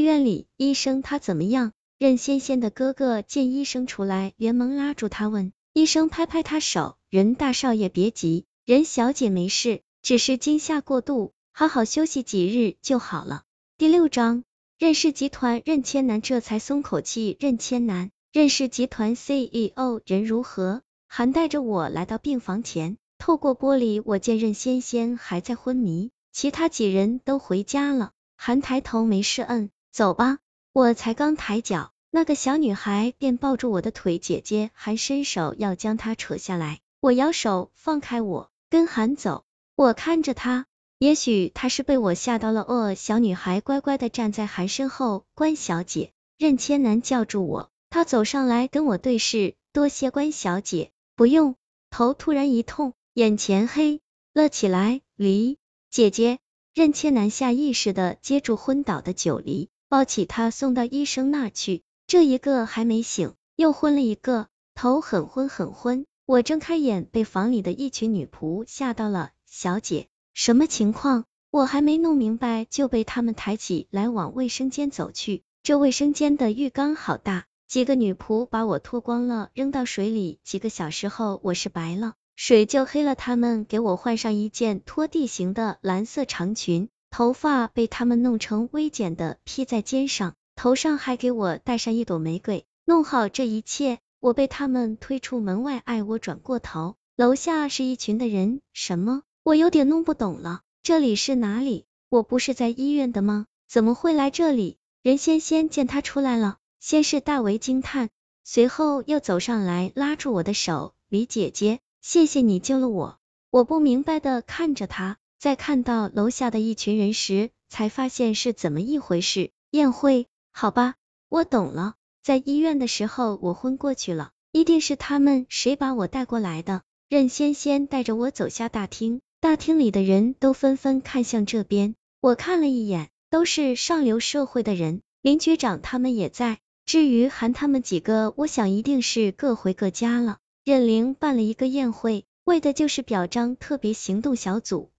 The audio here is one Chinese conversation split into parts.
医院里，医生他怎么样？任仙仙的哥哥见医生出来，连忙拉住他问。医生拍拍他手，任大少爷别急，任小姐没事，只是惊吓过度，好好休息几日就好了。第六章，任氏集团任千南这才松口气。任千南，任氏集团 CEO 人如何？韩带着我来到病房前，透过玻璃，我见任仙仙还在昏迷，其他几人都回家了。韩抬头没事，嗯。走吧，我才刚抬脚，那个小女孩便抱住我的腿，姐姐还伸手要将她扯下来，我摇手放开我，跟韩走。我看着她，也许她是被我吓到了。哦，小女孩乖乖的站在韩身后。关小姐，任千南叫住我，他走上来跟我对视，多谢关小姐，不用。头突然一痛，眼前黑了起来。离姐姐，任千南下意识的接住昏倒的九黎。抱起他送到医生那去，这一个还没醒，又昏了一个，头很昏很昏。我睁开眼，被房里的一群女仆吓到了。小姐，什么情况？我还没弄明白，就被他们抬起来往卫生间走去。这卫生间的浴缸好大，几个女仆把我脱光了，扔到水里。几个小时后，我是白了，水就黑了。他们给我换上一件拖地型的蓝色长裙。头发被他们弄成微卷的披在肩上，头上还给我戴上一朵玫瑰。弄好这一切，我被他们推出门外。爱我转过头，楼下是一群的人。什么？我有点弄不懂了。这里是哪里？我不是在医院的吗？怎么会来这里？任仙仙见他出来了，先是大为惊叹，随后又走上来拉住我的手。李姐姐，谢谢你救了我。我不明白的看着他。在看到楼下的一群人时，才发现是怎么一回事。宴会，好吧，我懂了。在医院的时候，我昏过去了，一定是他们谁把我带过来的。任仙仙带着我走下大厅，大厅里的人都纷纷看向这边。我看了一眼，都是上流社会的人，林局长他们也在。至于喊他们几个，我想一定是各回各家了。任玲办了一个宴会，为的就是表彰特别行动小组。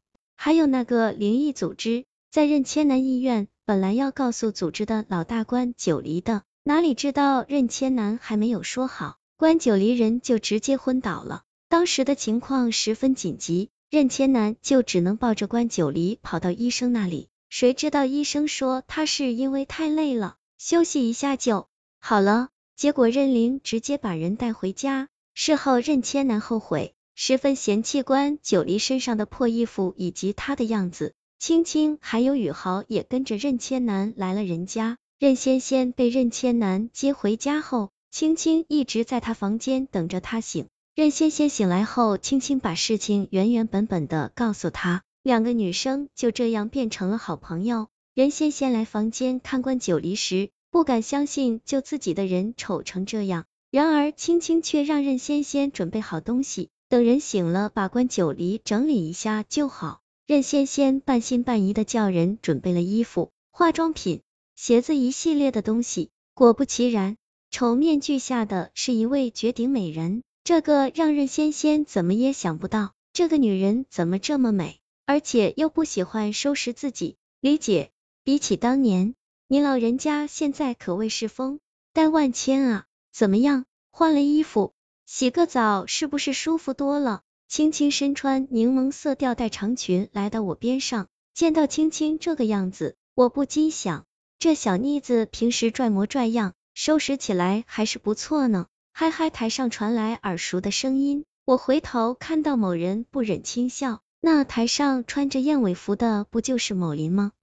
还有那个灵异组织，在任千南医院，本来要告诉组织的老大关九黎的，哪里知道任千南还没有说好，关九黎人就直接昏倒了。当时的情况十分紧急，任千南就只能抱着关九黎跑到医生那里，谁知道医生说他是因为太累了，休息一下就好了。结果任玲直接把人带回家，事后任千南后悔。十分嫌弃关九黎身上的破衣服以及他的样子，青青还有宇豪也跟着任千南来了人家。任仙仙被任千南接回家后，青青一直在他房间等着他醒。任仙仙醒来后，青青把事情原原本本的告诉他，两个女生就这样变成了好朋友。任仙仙来房间看关九黎时，不敢相信救自己的人丑成这样，然而青青却让任仙仙准备好东西。等人醒了，把关九离整理一下就好。任仙仙半信半疑的叫人准备了衣服、化妆品、鞋子一系列的东西。果不其然，丑面具下的是一位绝顶美人。这个让任仙仙怎么也想不到，这个女人怎么这么美，而且又不喜欢收拾自己。李姐，比起当年，你老人家现在可谓是风淡万千啊！怎么样，换了衣服？洗个澡是不是舒服多了？青青身穿柠檬色吊带长裙来到我边上，见到青青这个样子，我不禁想，这小妮子平时拽模拽样，收拾起来还是不错呢。嗨嗨，台上传来耳熟的声音，我回头看到某人，不忍轻笑。那台上穿着燕尾服的，不就是某林吗？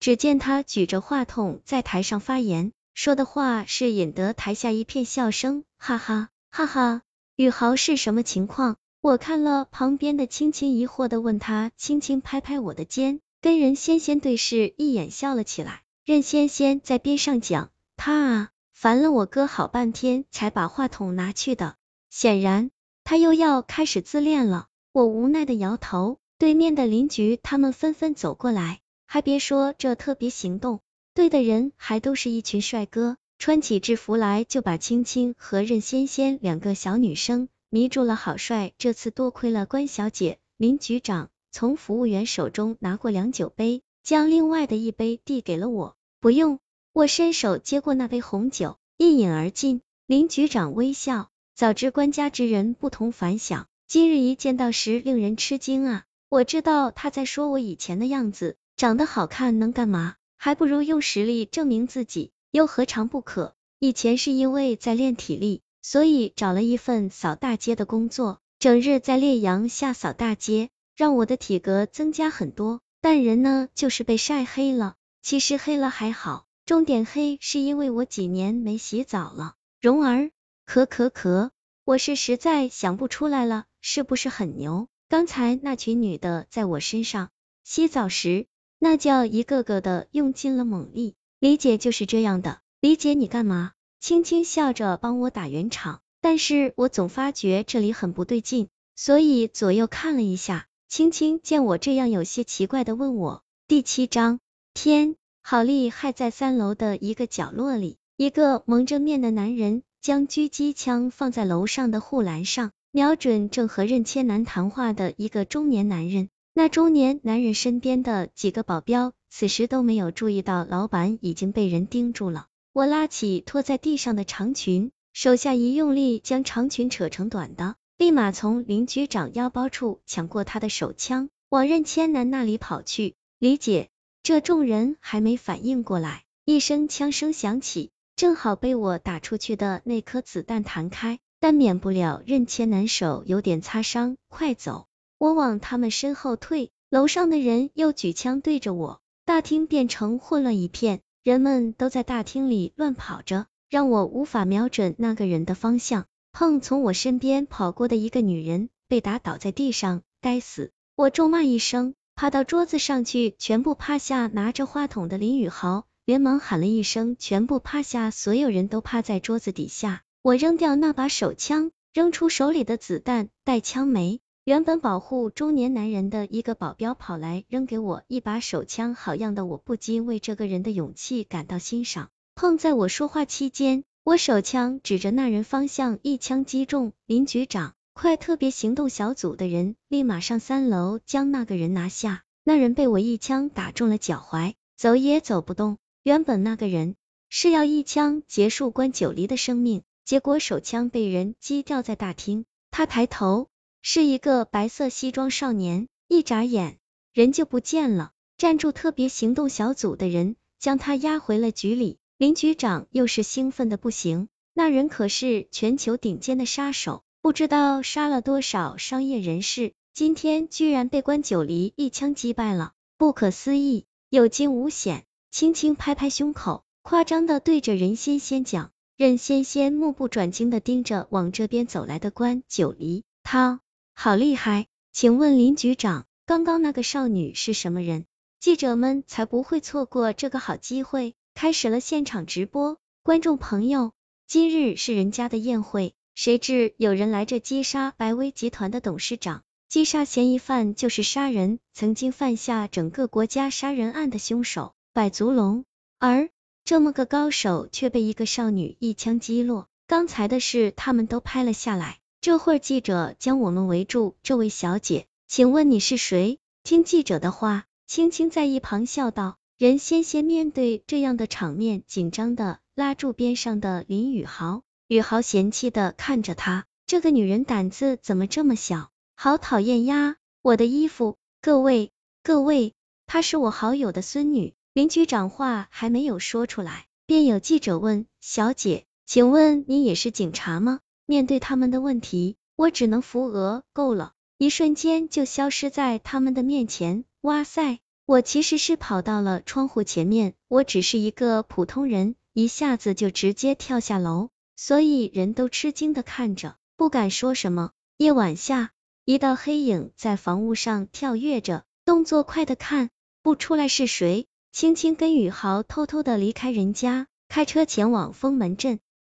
只见他举着话筒在台上发言，说的话是引得台下一片笑声，哈哈哈哈。宇豪是什么情况？我看了旁边的青青，疑惑的问他，轻轻拍拍我的肩，跟任仙仙对视一眼，笑了起来。任仙仙在边上讲，他啊，烦了我哥好半天，才把话筒拿去的。显然，他又要开始自恋了。我无奈的摇头。对面的邻居他们纷纷走过来，还别说，这特别行动对的人还都是一群帅哥。穿起制服来，就把青青和任仙仙两个小女生迷住了，好帅！这次多亏了关小姐，林局长从服务员手中拿过两酒杯，将另外的一杯递给了我。不用，我伸手接过那杯红酒，一饮而尽。林局长微笑，早知官家之人不同凡响，今日一见到时令人吃惊啊！我知道他在说我以前的样子，长得好看能干嘛？还不如用实力证明自己，又何尝不可？以前是因为在练体力，所以找了一份扫大街的工作，整日在烈阳下扫大街，让我的体格增加很多。但人呢，就是被晒黑了。其实黑了还好，重点黑是因为我几年没洗澡了。蓉儿，咳咳咳，我是实在想不出来了，是不是很牛？刚才那群女的在我身上洗澡时，那叫一个个的用尽了猛力。李姐就是这样的。李姐，你干嘛？青青笑着帮我打圆场，但是我总发觉这里很不对劲，所以左右看了一下。青青见我这样，有些奇怪的问我：第七章，天，好厉害！在三楼的一个角落里，一个蒙着面的男人将狙击枪放在楼上的护栏上，瞄准正和任千南谈话的一个中年男人。那中年男人身边的几个保镖此时都没有注意到老板已经被人盯住了。我拉起拖在地上的长裙，手下一用力，将长裙扯成短的，立马从林局长腰包处抢过他的手枪，往任千南那里跑去。李姐，这众人还没反应过来，一声枪声响起，正好被我打出去的那颗子弹弹开，但免不了任千南手有点擦伤。快走！我往他们身后退，楼上的人又举枪对着我，大厅变成混乱一片。人们都在大厅里乱跑着，让我无法瞄准那个人的方向。碰从我身边跑过的一个女人被打倒在地上，该死！我咒骂一声，爬到桌子上去，全部趴下。拿着话筒的林宇豪连忙喊了一声，全部趴下，所有人都趴在桌子底下。我扔掉那把手枪，扔出手里的子弹，带枪没。原本保护中年男人的一个保镖跑来扔给我一把手枪，好样的！我不禁为这个人的勇气感到欣赏。碰在我说话期间，我手枪指着那人方向，一枪击中。林局长，快！特别行动小组的人立马上三楼将那个人拿下。那人被我一枪打中了脚踝，走也走不动。原本那个人是要一枪结束关九黎的生命，结果手枪被人击掉在大厅。他抬头。是一个白色西装少年，一眨眼人就不见了。站住特别行动小组的人将他押回了局里。林局长又是兴奋的不行，那人可是全球顶尖的杀手，不知道杀了多少商业人士，今天居然被关九黎一枪击败了，不可思议，有惊无险。轻轻拍拍胸口，夸张的对着任仙仙讲。任仙仙目不转睛的盯着往这边走来的关九黎，他。好厉害，请问林局长，刚刚那个少女是什么人？记者们才不会错过这个好机会，开始了现场直播。观众朋友，今日是人家的宴会，谁知有人来这击杀白威集团的董事长，击杀嫌疑犯就是杀人，曾经犯下整个国家杀人案的凶手百足龙，而这么个高手却被一个少女一枪击落。刚才的事他们都拍了下来。这会儿记者将我们围住，这位小姐，请问你是谁？听记者的话，青青在一旁笑道。任仙仙面对这样的场面，紧张的拉住边上的林宇豪，宇豪嫌弃的看着他，这个女人胆子怎么这么小？好讨厌呀！我的衣服，各位各位，她是我好友的孙女。林局长话还没有说出来，便有记者问：小姐，请问你也是警察吗？面对他们的问题，我只能扶额，够了，一瞬间就消失在他们的面前。哇塞，我其实是跑到了窗户前面，我只是一个普通人，一下子就直接跳下楼，所以人都吃惊的看着，不敢说什么。夜晚下，一道黑影在房屋上跳跃着，动作快的看不出来是谁。青青跟宇豪偷偷的离开人家，开车前往封门镇。